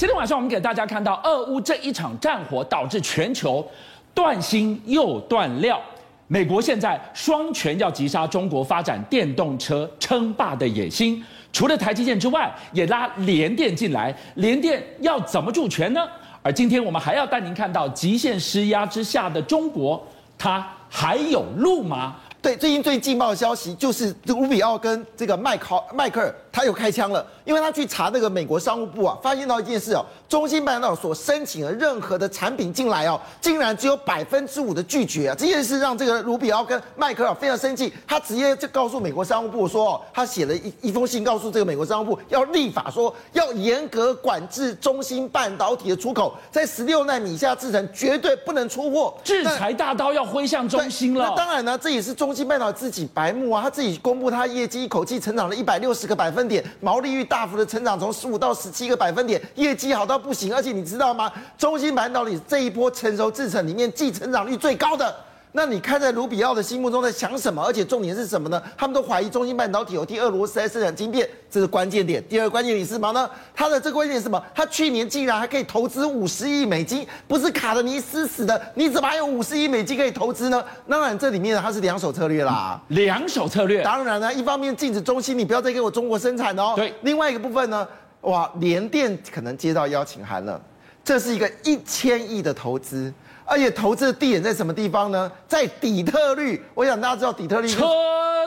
今天晚上我们给大家看到，俄乌这一场战火导致全球断芯又断料。美国现在双拳要击杀中国发展电动车称霸的野心，除了台积电之外，也拉联电进来。联电要怎么助拳呢？而今天我们还要带您看到极限施压之下的中国，它还有路吗？对，最近最劲爆的消息就是卢比奥跟这个麦考迈克尔，他又开枪了，因为他去查那个美国商务部啊，发现到一件事哦，中芯半导体所申请的任何的产品进来哦，竟然只有百分之五的拒绝啊！这件事让这个卢比奥跟迈克尔非常生气，他直接就告诉美国商务部说哦，他写了一一封信，告诉这个美国商务部要立法说要严格管制中芯半导体的出口，在十六纳米以下制程绝对不能出货，制裁大刀要挥向中芯了。那当然呢，这也是中芯半导体自己白目啊，他自己公布他业绩一口气成长了一百六十个百分。分点毛利率大幅的成长，从十五到十七个百分点，业绩好到不行。而且你知道吗？中芯半导体这一波成熟制程里面，既成长率最高的。那你看在卢比奥的心目中在想什么？而且重点是什么呢？他们都怀疑中芯半导体有替俄罗斯在生产晶片，这是关键点。第二个关键点是什么呢？他的这个关键点是什么？他去年竟然还可以投资五十亿美金，不是卡得你死死的，你怎么还有五十亿美金可以投资呢？当然这里面它是两手策略啦，两手策略。当然呢，一方面禁止中芯，你不要再给我中国生产哦。对。另外一个部分呢，哇，联电可能接到邀请函了，这是一个一千亿的投资。而且投资的地点在什么地方呢？在底特律。我想大家知道底特律车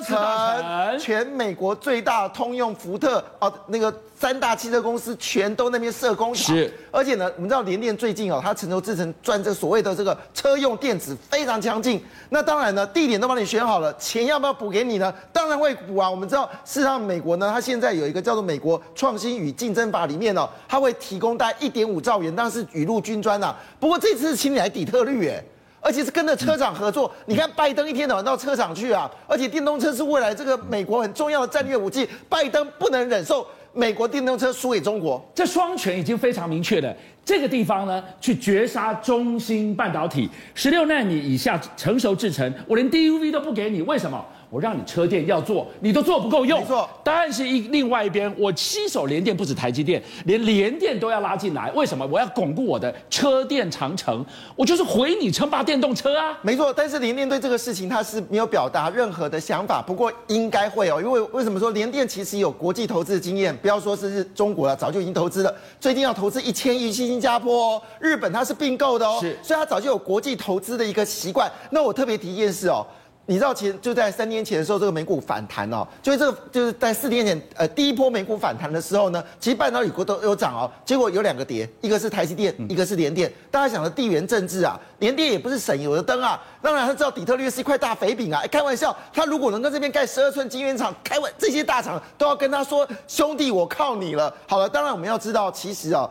城，全美国最大通用、福特哦，那个。三大汽车公司全都那边设工厂，是，而且呢，我们知道联电最近哦，它成熟制成赚这所谓的这个车用电子非常强劲。那当然呢，地点都帮你选好了，钱要不要补给你呢？当然会补啊。我们知道，事实上美国呢，它现在有一个叫做《美国创新与竞争法》里面哦，它会提供大概一点五兆元，但是雨露均沾呐。不过这次是请你来底特律诶，而且是跟着车厂合作。你看拜登一天到晚到车厂去啊，而且电动车是未来这个美国很重要的战略武器，拜登不能忍受。美国电动车输给中国，这双拳已经非常明确了，这个地方呢，去绝杀中芯半导体十六纳米以下成熟制程，我连 DUV 都不给你，为什么？我让你车电要做，你都做不够用。没错，但是一另外一边，我七手联电不止台积电，连联电都要拉进来。为什么？我要巩固我的车电长城，我就是毁你称霸电动车啊。没错，但是联电对这个事情他是没有表达任何的想法。不过应该会哦，因为为什么说联电其实有国际投资的经验？不要说是中国了，早就已经投资了。最近要投资一千亿去新加坡哦，日本它是并购的哦，是，所以它早就有国际投资的一个习惯。那我特别提一件事哦。你知道，其实就在三年前的时候，这个美股反弹哦，就是这个就是在四年前，呃，第一波美股反弹的时候呢，其实半导体股都有涨哦，结果有两个跌，一个是台积电，一个是联电。大家想的地缘政治啊，联电也不是省油的灯啊。当然他知道底特律是一块大肥饼啊，哎，开玩笑，他如果能在这边盖十二寸晶圆厂，开玩这些大厂都要跟他说，兄弟，我靠你了。好了，当然我们要知道，其实啊。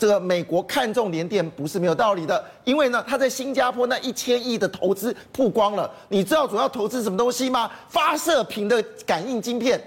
这个美国看中联电不是没有道理的，因为呢，他在新加坡那一千亿的投资曝光了。你知道主要投资什么东西吗？发射频的感应晶片。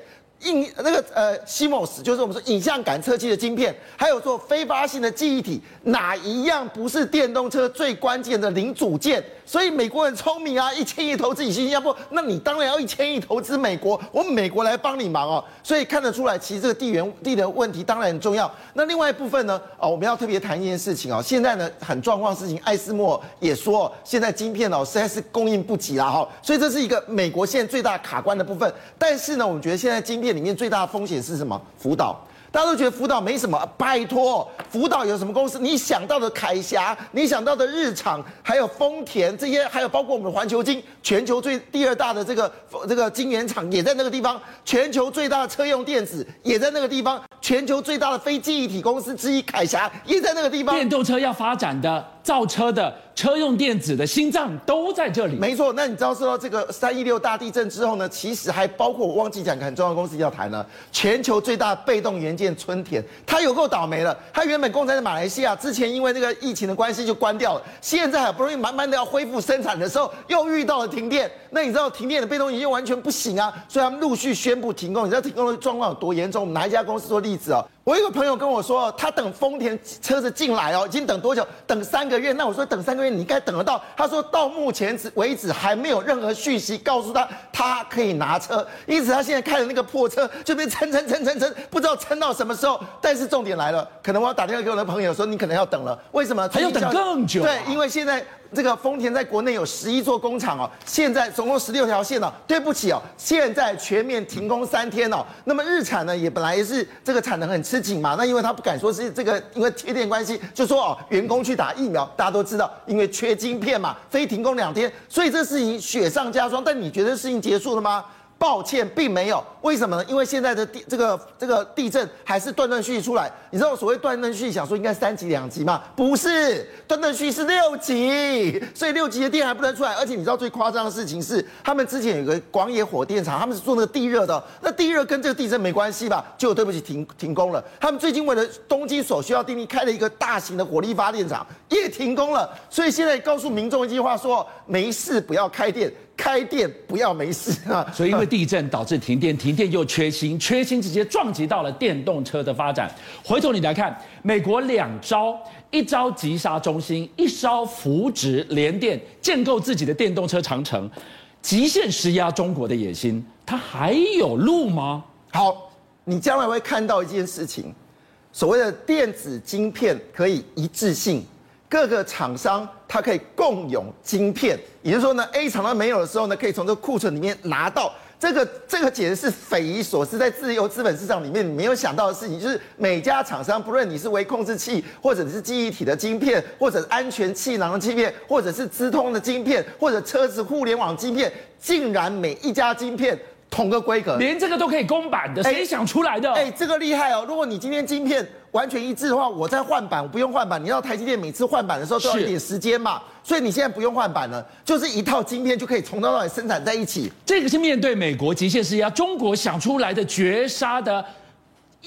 影那个呃，CMOS 就是我们说影像感测器的晶片，还有做非发性的记忆体，哪一样不是电动车最关键的零组件？所以美国很聪明啊，一千亿投资新加坡，那你当然要一千亿投资美国，我们美国来帮你忙哦。所以看得出来，其实这个地缘地的问题当然很重要。那另外一部分呢，哦，我们要特别谈一件事情哦，现在呢很状况的事情，艾斯莫也说，现在晶片哦实在是供应不及了哈，所以这是一个美国现在最大卡关的部分。但是呢，我们觉得现在晶片里面最大的风险是什么？福岛，大家都觉得福岛没什么，拜托，福岛有什么公司？你想到的凯霞，你想到的日产，还有丰田这些，还有包括我们的环球金，全球最第二大的这个这个晶圆厂也在那个地方，全球最大的车用电子也在那个地方，全球最大的非记忆体公司之一凯霞也在那个地方。电动车要发展的。造车的车用电子的心脏都在这里。没错，那你知道说到这个三一六大地震之后呢？其实还包括我忘记讲个很重要的公司要谈了，全球最大被动元件春田，它有够倒霉了。它原本供在马来西亚，之前因为那个疫情的关系就关掉了，现在好不容易慢慢的要恢复生产的时候，又遇到了停电。那你知道停电的被动元件完全不行啊，所以他们陆续宣布停工。你知道停工的状况有多严重？我们拿一家公司做例子啊、哦。我有个朋友跟我说，他等丰田车子进来哦，已经等多久？等三个月。那我说等三个月，你应该等得到。他说到目前为止还没有任何讯息告诉他他可以拿车，因此他现在开的那个破车就被撑撑撑撑撑，不知道撑到什么时候。但是重点来了，可能我要打电话给我的朋友说，你可能要等了。为什么？还要等更久啊？对，因为现在。这个丰田在国内有十一座工厂哦，现在总共十六条线哦。对不起哦，现在全面停工三天哦。那么日产呢，也本来也是这个产能很吃紧嘛。那因为他不敢说是这个，因为贴电关系，就说哦，员工去打疫苗。大家都知道，因为缺晶片嘛，非停工两天，所以这事情雪上加霜。但你觉得事情结束了吗？抱歉，并没有。为什么呢？因为现在的地这个这个地震还是断断续续出来。你知道所谓断断续续，想说应该三级两级嘛？不是，断断续续是六级，所以六级的电还不能出来。而且你知道最夸张的事情是，他们之前有个广野火电厂，他们是做那个地热的，那地热跟这个地震没关系吧？就对不起，停停工了。他们最近为了东京所需要电力，开了一个大型的火力发电厂，也停工了。所以现在告诉民众一句话说：没事，不要开电。开店不要没事啊！所以因为地震导致停电，停电又缺芯，缺芯直接撞击到了电动车的发展。回头你来看，美国两招，一招急杀中心，一招扶植联电，建构自己的电动车长城，极限施压中国的野心，它还有路吗？好，你将来会看到一件事情，所谓的电子晶片可以一致性。各个厂商它可以共用晶片，也就是说呢，A 厂它没有的时候呢，可以从这个库存里面拿到。这个，这个简直是匪夷所思，在自由资本市场里面没有想到的事情，就是每家厂商，不论你是微控制器，或者是记忆体的晶片，或者安全气囊的晶片，或者是资通的晶片，或者车子互联网晶片，竟然每一家晶片同个规格，连这个都可以公版的，谁想出来的？哎，这个厉害哦！如果你今天晶片。完全一致的话，我再换板，我不用换板。你知道台积电每次换板的时候都要一点时间嘛，所以你现在不用换板了，就是一套晶片就可以从头到尾生产在一起。这个是面对美国极限施压，中国想出来的绝杀的。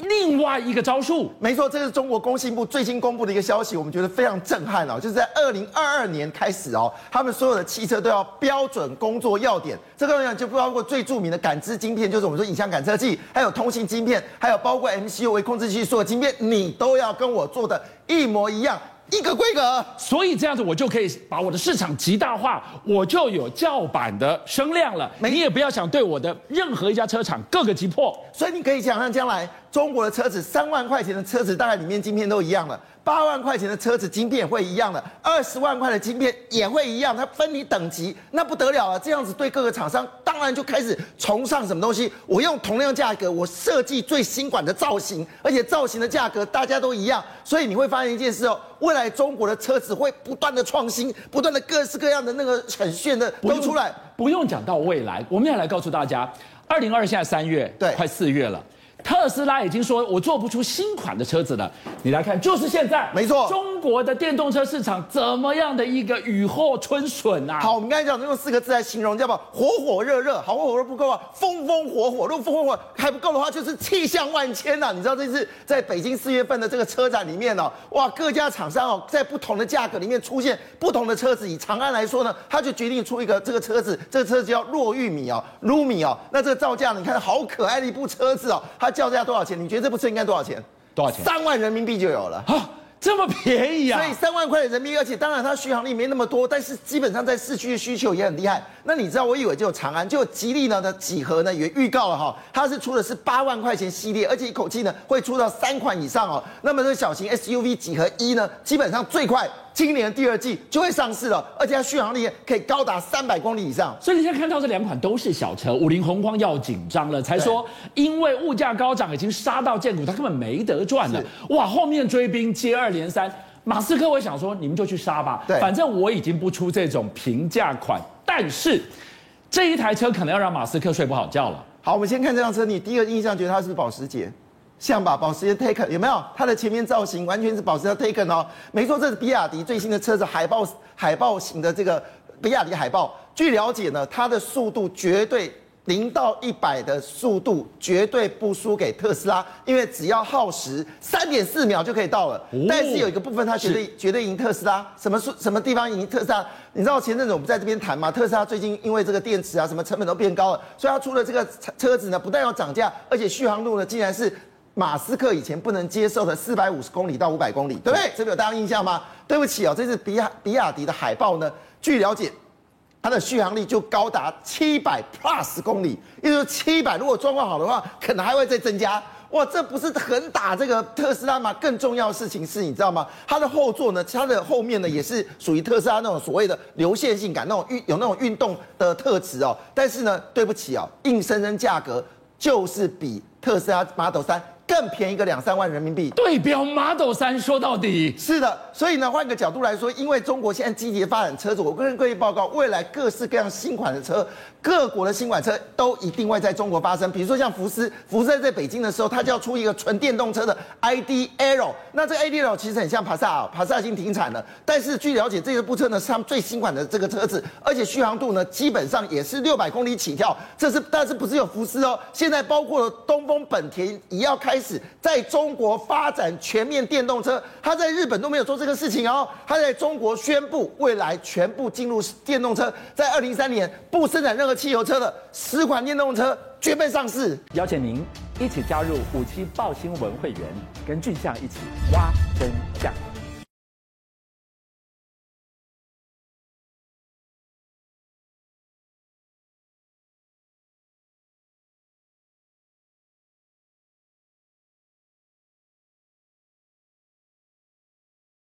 另外一个招数，没错，这是中国工信部最新公布的一个消息，我们觉得非常震撼哦。就是在二零二二年开始哦，他们所有的汽车都要标准工作要点，这个呢就包括最著名的感知晶片，就是我们说影像感测器，还有通信晶片，还有包括 MCU 微控制器所有晶片，你都要跟我做的一模一样。一个规格，所以这样子我就可以把我的市场极大化，我就有叫板的声量了。你也不要想对我的任何一家车厂各个击破。所以你可以想象，将来中国的车子三万块钱的车子，大概里面晶片都一样了。八万块钱的车子晶片会一样的，二十万块的晶片也会一样，它分你等级，那不得了了。这样子对各个厂商当然就开始崇尚什么东西。我用同样价格，我设计最新款的造型，而且造型的价格大家都一样，所以你会发现一件事哦，未来中国的车子会不断的创新，不断的各式各样的那个很炫的都出来。不用讲到未来，我们要来告诉大家，二零二二现在三月，对，快四月了。特斯拉已经说，我做不出新款的车子了。你来看，就是现在，没错，中国的电动车市场怎么样的一个雨后春笋啊？好，我们刚才讲用四个字来形容，叫做火火热热。好，火火热不够啊，风风火火。如果风风火还不够的话，就是气象万千呐、啊。你知道这次在北京四月份的这个车展里面哦，哇，各家厂商哦，在不同的价格里面出现不同的车子。以长安来说呢，他就决定出一个这个车子，这个车子叫糯玉米哦，Lumi 哦。那这个造价，你看好可爱的一部车子哦，它。叫价多少钱？你觉得这部车应该多少钱？多少钱？三万人民币就有了啊！这么便宜啊！所以三万块的人民币，而且当然它续航力没那么多，但是基本上在市区的需求也很厉害。那你知道，我以为就有长安，就吉利呢的几何呢也预告了哈，它是出的是八万块钱系列，而且一口气呢会出到三款以上哦。那么这个小型 SUV 几何一呢，基本上最快。今年第二季就会上市了，而且它续航力可以高达三百公里以上。所以你现在看到这两款都是小车，五菱宏光要紧张了，才说因为物价高涨已经杀到见骨，它根本没得赚了。哇，后面追兵接二连三，马斯克我想说你们就去杀吧，对，反正我已经不出这种平价款，但是这一台车可能要让马斯克睡不好觉了。好，我们先看这辆车，你第一个印象觉得它是保时捷？像吧，保时捷 Taycan 有没有？它的前面造型完全是保时捷 Taycan 哦，没错，这是比亚迪最新的车子，海豹海豹型的这个比亚迪海豹。据了解呢，它的速度绝对零到一百的速度绝对不输给特斯拉，因为只要耗时三点四秒就可以到了。但是有一个部分，它绝对绝对赢特斯拉。什么数什么地方赢特斯拉？你知道前阵子我们在这边谈嘛？特斯拉最近因为这个电池啊什么成本都变高了，所以它出了这个车子呢，不但要涨价，而且续航路呢竟然是。马斯克以前不能接受的四百五十公里到五百公里，对不对？这个有大家印象吗？对不起哦，这是比亚比亚迪的海报呢。据了解，它的续航力就高达七百 plus 公里，也就是七百，如果状况好的话，可能还会再增加。哇，这不是很打这个特斯拉吗？更重要的事情是你知道吗？它的后座呢，它的后面呢，也是属于特斯拉那种所谓的流线性感，那种运有那种运动的特质哦。但是呢，对不起哦，硬生生价格就是比特斯拉 Model 3。更便宜个两三万人民币，对标 Model 3，说到底是的。所以呢，换个角度来说，因为中国现在积极发展车子，我跟各位报告，未来各式各样新款的车，各国的新款车都一定会在中国发生。比如说像福斯，福斯在北京的时候，它就要出一个纯电动车的 ID.L。那这个 ID.L 其实很像帕萨尔，帕萨已经停产了。但是据了解，这个部车呢是他们最新款的这个车子，而且续航度呢基本上也是六百公里起跳。这是但是不是有福斯哦？现在包括了东风本田也要开开始在中国发展全面电动车。他在日本都没有做这个事情哦，他在中国宣布未来全部进入电动车，在二零三年不生产任何。汽油车的十款电动车绝备上市，邀请您一起加入五七报新闻会员，跟俊相一起挖真相。